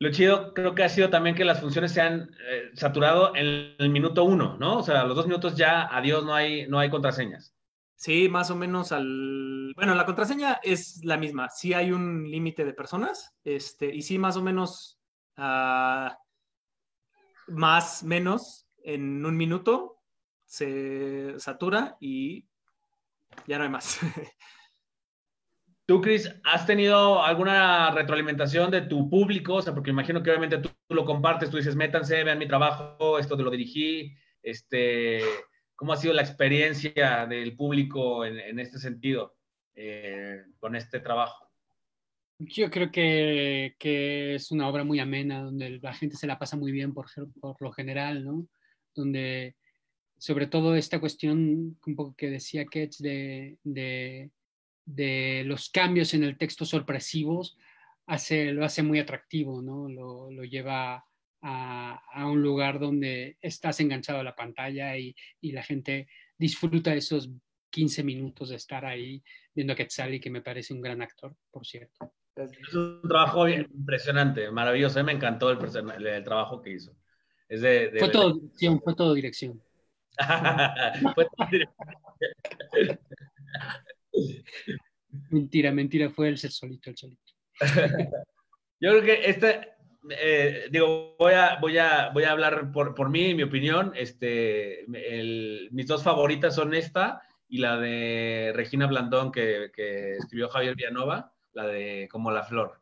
Lo chido creo que ha sido también que las funciones se han eh, saturado en el minuto uno, ¿no? O sea, a los dos minutos ya, adiós, no hay, no hay contraseñas. Sí, más o menos al... Bueno, la contraseña es la misma. Sí hay un límite de personas, este, y sí más o menos uh, más, menos, en un minuto se satura y ya no hay más. [LAUGHS] Tú, Chris, ¿has tenido alguna retroalimentación de tu público? O sea, porque imagino que obviamente tú, tú lo compartes, tú dices, métanse, vean mi trabajo, esto te lo dirigí, este ¿Cómo ha sido la experiencia del público en, este sentido, eh, con este trabajo? Yo creo que, es una obra muy amena, donde la gente se la pasa muy bien por, lo general, ¿no? Donde, sobre todo, esta cuestión un poco que decía Ketch de, los cambios en el texto sorpresivos, hace, lo hace muy atractivo, ¿no? Lo lleva a, un lugar donde estás enganchado a la pantalla y, la gente disfruta esos 15 minutos de estar ahí viendo a Quetzal y que me parece un gran actor, por cierto. Es un trabajo impresionante, maravilloso. A me encantó el, el, trabajo que hizo. Es de, fue, todo dirección, fue todo dirección. [LAUGHS] fue todo dirección. mentira, mentira, fue el ser solito, el solito. [LAUGHS] Yo creo que este, eh, digo, voy a, voy a, voy a hablar por, por mí, mi opinión. Este, mis dos favoritas son esta y la de Regina Blandón que, que, escribió Javier Villanova, la de Como la Flor.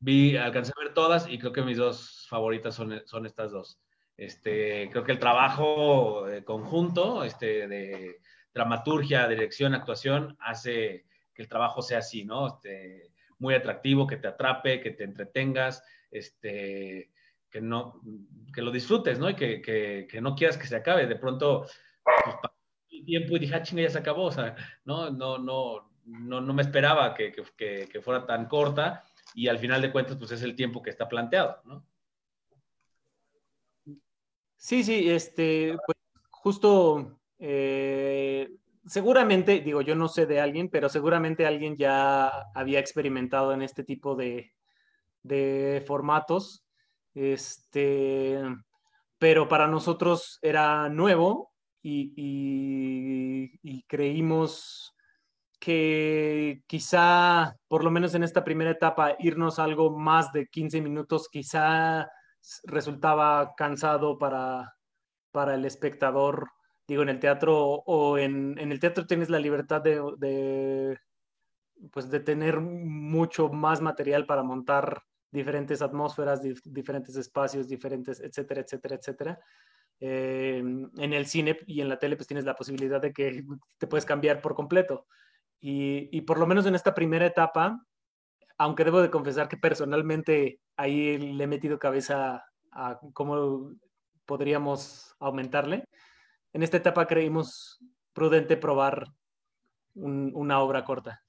Vi, alcancé a ver todas y creo que mis dos favoritas son, son estas dos. Este, creo que el trabajo eh, conjunto este, de dramaturgia, dirección, actuación hace que el trabajo sea así, ¿no? Este, muy atractivo, que te atrape, que te entretengas, este, que, no, que lo disfrutes, ¿no? Y que, que, no quieras que se acabe. De pronto, pues, el tiempo y dije, ah, chinga, ya se acabó. O sea, no, no, no, no, no me esperaba que, que, fuera tan corta y al final de cuentas, pues es el tiempo que está planteado, ¿no? Sí, sí, este, pues justo, eh, seguramente, digo, yo no sé de alguien, pero seguramente alguien ya había experimentado en este tipo de, de formatos, este, pero para nosotros era nuevo y, creímos que quizá, por lo menos en esta primera etapa, irnos algo más de 15 minutos quizá resultaba cansado para, para el espectador. Digo, en el teatro o en, el teatro tienes la libertad de, pues de tener mucho más material para montar diferentes atmósferas, diferentes espacios, diferentes, etcétera, etcétera, etcétera. Eh, en el cine y en la tele pues tienes la posibilidad de que te puedes cambiar por completo. Y, y, por lo menos en esta primera etapa, aunque debo de confesar que personalmente ahí le he metido cabeza a cómo podríamos aumentarle, en esta etapa creímos prudente probar una obra corta.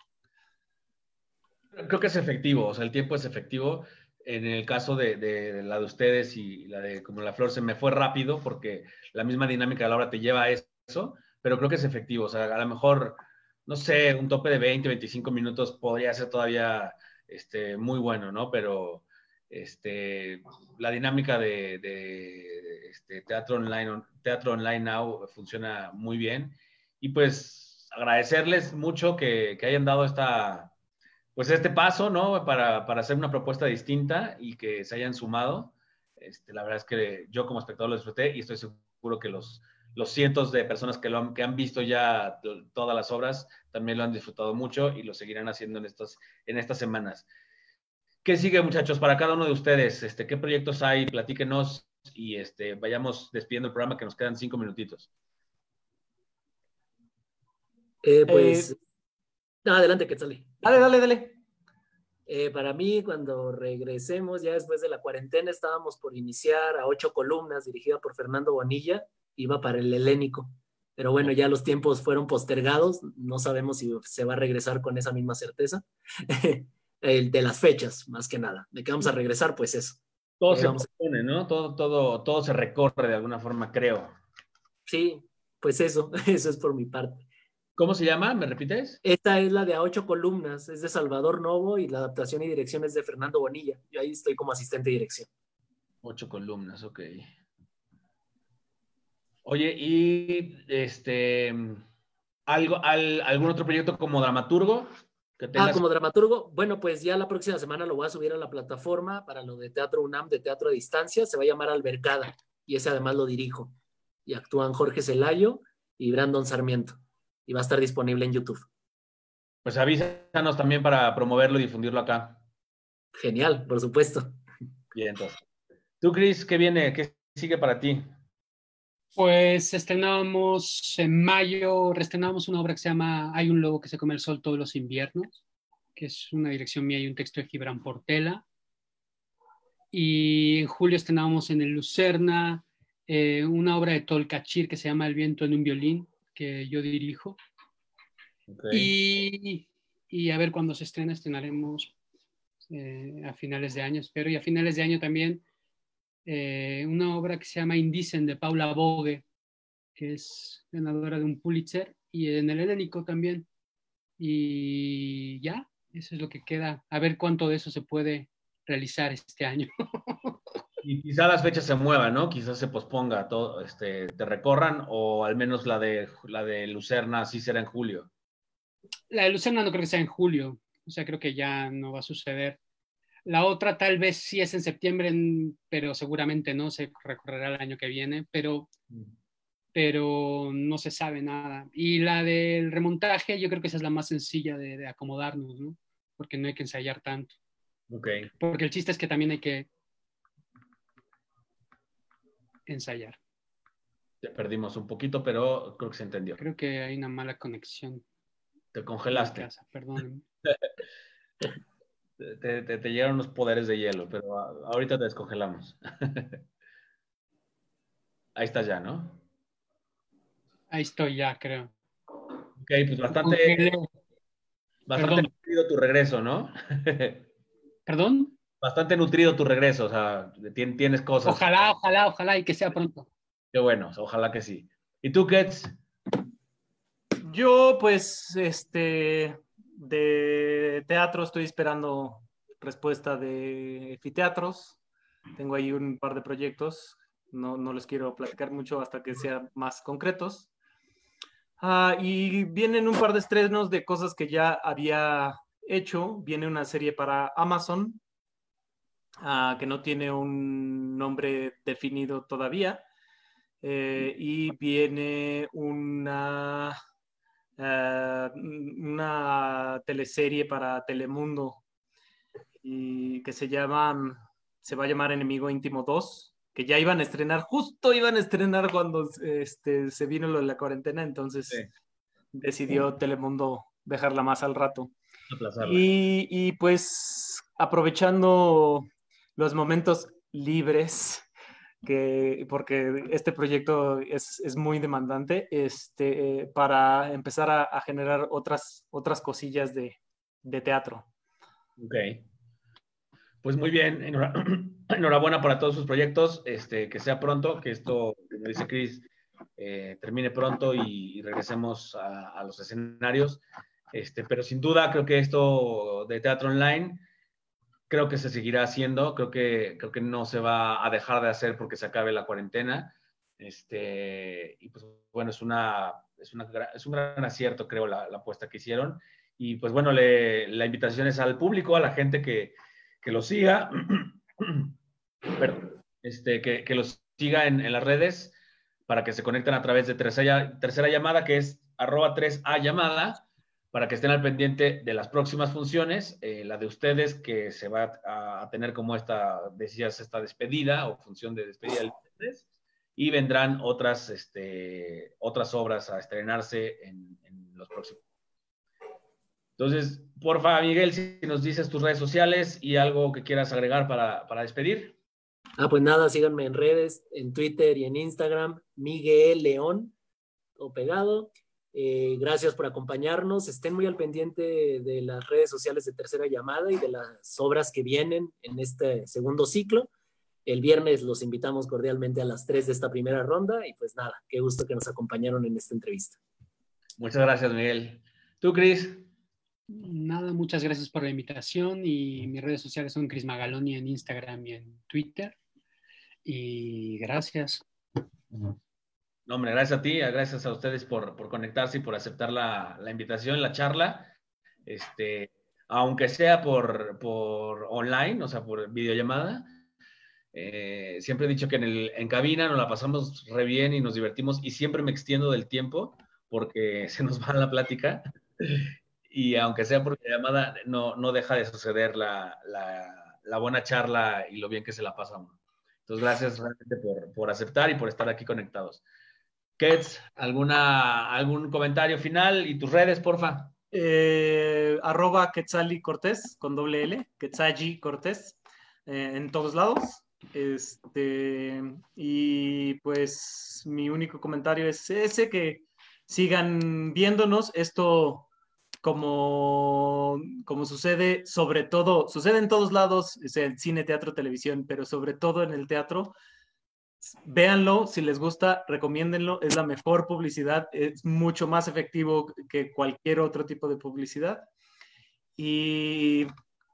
Creo que es efectivo, o sea, el tiempo es efectivo. En el caso de, la de ustedes y la de como la flor se me fue rápido porque la misma dinámica de la obra te lleva a eso, pero creo que es efectivo. O sea, a lo mejor, no sé, un tope de 20, 25 minutos podría ser todavía este, muy bueno, ¿no? Pero este, la dinámica de, este, teatro, online, teatro online now funciona muy bien. Y pues agradecerles mucho que hayan dado esta pues este paso, ¿no? Para, para, hacer una propuesta distinta y que se hayan sumado. Este, la verdad es que yo como espectador lo disfruté y estoy seguro que los, los cientos de personas que, lo han, que han visto ya todas las obras también lo han disfrutado mucho y lo seguirán haciendo en, estos, en estas semanas. ¿Qué sigue, muchachos, para cada uno de ustedes? Este, ¿Qué proyectos hay? Platíquenos y este, vayamos despidiendo el programa que nos quedan cinco minutitos. Eh, pues, eh, no, adelante, Quetzalí. Dale, dale, dale. Eh, para mí, cuando regresemos, ya después de la cuarentena, estábamos por iniciar a ocho columnas dirigida por Fernando Bonilla, iba para el helénico. Pero bueno, ya los tiempos fueron postergados, no sabemos si se va a regresar con esa misma certeza. [LAUGHS] el de las fechas, más que nada. ¿De qué vamos a regresar? Pues eso. Todo se pone, ¿no? Todo, todo, todo se recorre de alguna forma, creo. Sí, pues eso, [LAUGHS] eso es por mi parte. ¿Cómo se llama? ¿Me repites? Esta es la de a ocho columnas, es de Salvador Novo y la adaptación y dirección es de Fernando Bonilla. Yo ahí estoy como asistente de dirección. Ocho columnas, ok. Oye, y este, ¿algo, algún otro proyecto como dramaturgo? Ah, como dramaturgo, bueno, pues ya la próxima semana lo voy a subir a la plataforma para lo de Teatro UNAM, de Teatro a Distancia, se va a llamar Albercada, y ese además lo dirijo. Y actúan Jorge Celayo y Brandon Sarmiento y va a estar disponible en YouTube. Pues avísanos también para promoverlo y difundirlo acá. Genial, por supuesto. Bien, entonces. Tú, Cris, ¿qué viene? ¿Qué sigue para ti? Pues estrenamos en mayo, reestrenamos una obra que se llama Hay un lobo que se come el sol todos los inviernos, que es una dirección mía y un texto de Gibran Portela. Y en julio estrenamos en el Lucerna eh, una obra de Tolcachir que se llama El viento en un violín, que yo dirijo. Y, y, a ver cuando se estrena, estrenaremos eh, a finales de año, espero. Y a finales de año también eh, una obra que se llama Indicen de Paula Bogue, que es ganadora de un Pulitzer, y en el helénico también. Y ya, eso es lo que queda. A ver cuánto de eso se puede realizar este año. [LAUGHS] Y quizá las fechas se muevan, ¿no? Quizás se posponga, todo, este, te recorran, o al menos la de, la de Lucerna sí será en julio. La de Lucerna no creo que sea en julio, o sea, creo que ya no va a suceder. La otra tal vez sí es en septiembre, pero seguramente no, se recorrerá el año que viene, pero, mm. pero no se sabe nada. Y la del remontaje, yo creo que esa es la más sencilla de, de acomodarnos, ¿no? Porque no hay que ensayar tanto. Okay. Porque el chiste es que también hay que ensayar. Te perdimos un poquito, pero creo que se entendió. Creo que hay una mala conexión. Te congelaste. Perdón. [LAUGHS] te, te, llegaron los poderes de hielo, pero ahorita te descongelamos. [LAUGHS] Ahí estás ya, ¿no? Ahí estoy ya, creo. Ok, pues bastante, bastante nutrido tu regreso, ¿no? [LAUGHS] ¿Perdón? Bastante nutrido tu regreso, o sea, tienes cosas. Ojalá, ojalá, ojalá y que sea pronto. Qué bueno, ojalá que sí. ¿Y tú, Kets? Yo, pues, este, de teatro estoy esperando respuesta de Efiteatros. Tengo ahí un par de proyectos. No, no les quiero platicar mucho hasta que sean más concretos. Ah, y vienen un par de estrenos de cosas que ya había hecho. Viene una serie para Amazon Ah, que no tiene un nombre definido todavía. Eh, y viene una, eh, una teleserie para Telemundo y que se llama, se va a llamar Enemigo Íntimo 2, que ya iban a estrenar, justo iban a estrenar cuando este, se vino lo de la cuarentena, entonces decidió Telemundo dejarla más al rato. Y, y, pues aprovechando los momentos libres, que, porque este proyecto es, es muy demandante, este, para empezar a, a, generar otras, otras cosillas de, de teatro. Ok. Pues muy bien, [CLEARS THROAT] enhorabuena para todos sus proyectos, este, que sea pronto, que esto, como dice Chris, eh, termine pronto y, regresemos a, a, los escenarios. Este, pero sin duda creo que esto de teatro online creo que se seguirá haciendo, creo que, creo que no se va a dejar de hacer porque se acabe la cuarentena. Este, y pues bueno, es, una, es, una, es un gran acierto, creo, la, la apuesta que hicieron. Y pues bueno, le, la invitación es al público, a la gente que, que lo siga, [CLEARS THROAT] perdón, este, que, que los siga en, en, las redes para que se conecten a través de tercera, tercera llamada, que es arroba 3A llamada para que estén al pendiente de las próximas funciones, eh, la de ustedes que se va a, tener como esta, decías, esta despedida o función de despedida del y vendrán otras, este, otras obras a estrenarse en, los próximos. Entonces, porfa, Miguel, si nos dices tus redes sociales y algo que quieras agregar para, para despedir. Ah, pues nada, síganme en redes, en Twitter y en Instagram, Miguel León, o pegado. Eh, gracias por acompañarnos. Estén muy al pendiente de las redes sociales de Tercera Llamada y de las obras que vienen en este segundo ciclo. El viernes los invitamos cordialmente a las 3 de esta primera ronda y pues nada, qué gusto que nos acompañaron en esta entrevista. Muchas gracias, Miguel. ¿Tú, Cris? Nada, muchas gracias por la invitación y mis redes sociales son Cris Magaloni en Instagram y en Twitter. Y gracias. No, hombre, gracias a ti, gracias a ustedes por, conectarse y por aceptar la, invitación, la charla. Este, aunque sea por, por online, o sea, por videollamada. Eh, siempre he dicho que en, el, en cabina nos la pasamos re bien y nos divertimos y siempre me extiendo del tiempo porque [LAUGHS] se nos va la plática. Y aunque sea por videollamada, no, no deja de suceder la, la, buena charla y lo bien que se la pasa. Entonces, gracias realmente por, por aceptar y por estar aquí conectados. Kets, ¿alguna, ¿algún comentario final? ¿Y tus redes, porfa? Eh, arroba Quetzali Cortés, con doble L, Quetzali Cortés, eh, en todos lados. Este, y pues mi único comentario es ese, que sigan viéndonos. Esto, como, como sucede, sobre todo, sucede en todos lados, es cine, teatro, televisión, pero sobre todo en el teatro, véanlo, si les gusta, recomiéndenlo, es la mejor publicidad, es mucho más efectivo que cualquier otro tipo de publicidad. Y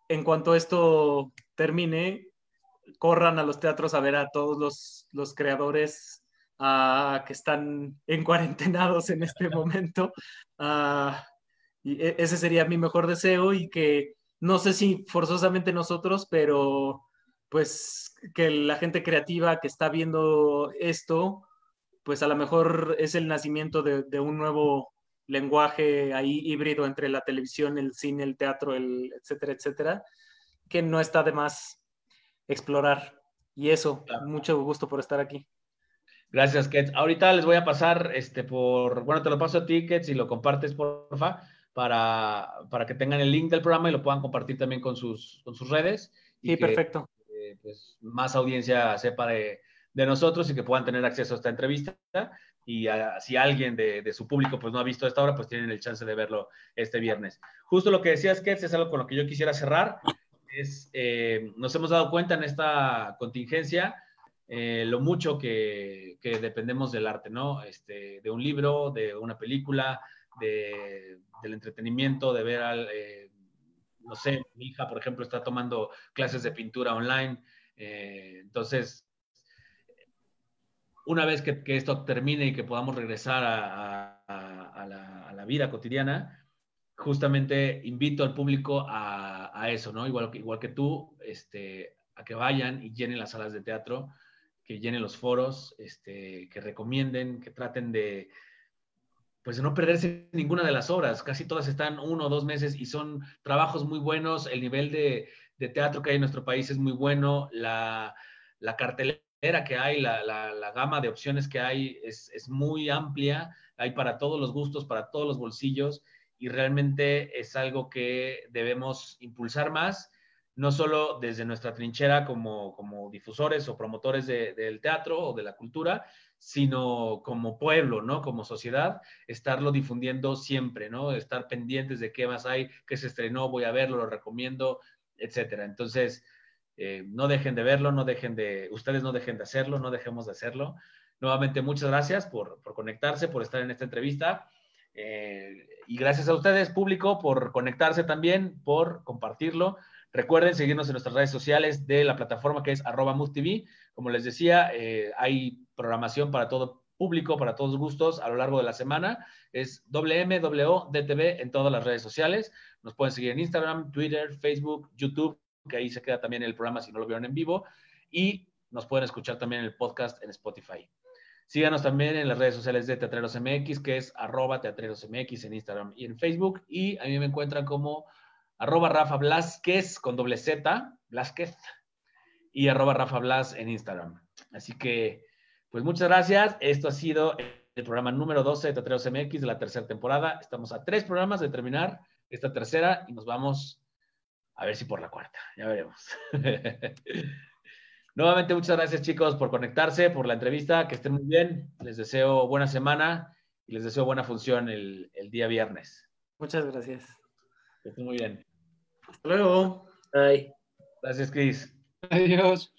en cuanto esto termine, corran a los teatros a ver a todos los, creadores ah, que están en cuarentenados en este [LAUGHS] momento. Ah, y e, ese sería mi mejor deseo y que no sé si forzosamente nosotros, pero pues que la gente creativa que está viendo esto, pues a lo mejor es el nacimiento de, un nuevo lenguaje ahí híbrido entre la televisión, el cine, el teatro, el etcétera, etcétera, que no está de más explorar. Y eso, mucho gusto por estar aquí. Gracias, Kets. Ahorita les voy a pasar este por, bueno, te lo paso a ti, Kets, y lo compartes, porfa, para, para que tengan el link del programa y lo puedan compartir también con sus, con sus redes. Sí, perfecto pues, más audiencia sepa de, nosotros y que puedan tener acceso a esta entrevista. Y si alguien de, su público pues, no ha visto esta obra, pues tienen el chance de verlo este viernes. Justo lo que decías, que es algo con lo que yo quisiera cerrar. Es, eh, nos hemos dado cuenta en esta contingencia eh, lo mucho que, dependemos del arte, ¿no? Este, de un libro, de una película, del entretenimiento, de ver al, eh, no sé, mi hija, por ejemplo, está tomando clases de pintura online. Eh, entonces, una vez que, esto termine y que podamos regresar a, la, vida cotidiana, justamente invito al público a, eso, ¿no? Igual, igual que tú, este, a que vayan y llenen las salas de teatro, que llenen los foros, este, que recomienden, que traten de, pues de no perderse ninguna de las obras. Casi todas están uno o dos meses y son trabajos muy buenos. El nivel de, teatro que hay en nuestro país es muy bueno. La, cartelera que hay, la, gama de opciones que hay es, es, muy amplia. Hay para todos los gustos, para todos los bolsillos y realmente es algo que debemos impulsar más no solo desde nuestra trinchera como, como difusores o promotores del teatro o de la cultura, sino como pueblo, ¿no? Como sociedad, estarlo difundiendo siempre, ¿no? Estar pendientes de qué más hay, qué se estrenó, voy a verlo, lo recomiendo, etcétera. Entonces, eh, no dejen de verlo, no dejen de, ustedes no dejen de hacerlo, no dejemos de hacerlo. Nuevamente, muchas gracias por, conectarse, por estar en esta entrevista. Eh, y gracias a ustedes, público, por conectarse también, por compartirlo. Recuerden seguirnos en nuestras redes sociales de la plataforma que es arroba TV. Como les decía, eh, hay programación para todo público, para todos gustos a lo largo de la semana. Es WMWDTV en todas las redes sociales. Nos pueden seguir en Instagram, Twitter, Facebook, YouTube, que ahí se queda también el programa si no lo vieron en vivo. Y nos pueden escuchar también el podcast en Spotify. Síganos también en las redes sociales de Teatreros MX, que es arroba Teatreros MX en Instagram y en Facebook. Y a mí me encuentran como arroba Rafa Blasquez con doble Z, Blasquez, y arroba Rafa Blas en Instagram. Así que, pues muchas gracias. Esto ha sido el programa número 12 de Teatreros MX de la tercera temporada. Estamos a tres programas de terminar esta tercera y nos vamos a ver si por la cuarta. Ya veremos. [LAUGHS] Nuevamente, muchas gracias chicos por conectarse, por la entrevista. Que estén muy bien. Les deseo buena semana y les deseo buena función el, el día viernes. Muchas gracias. Que estén muy bien. Hasta luego. Bye. Gracias, Chris. Adiós.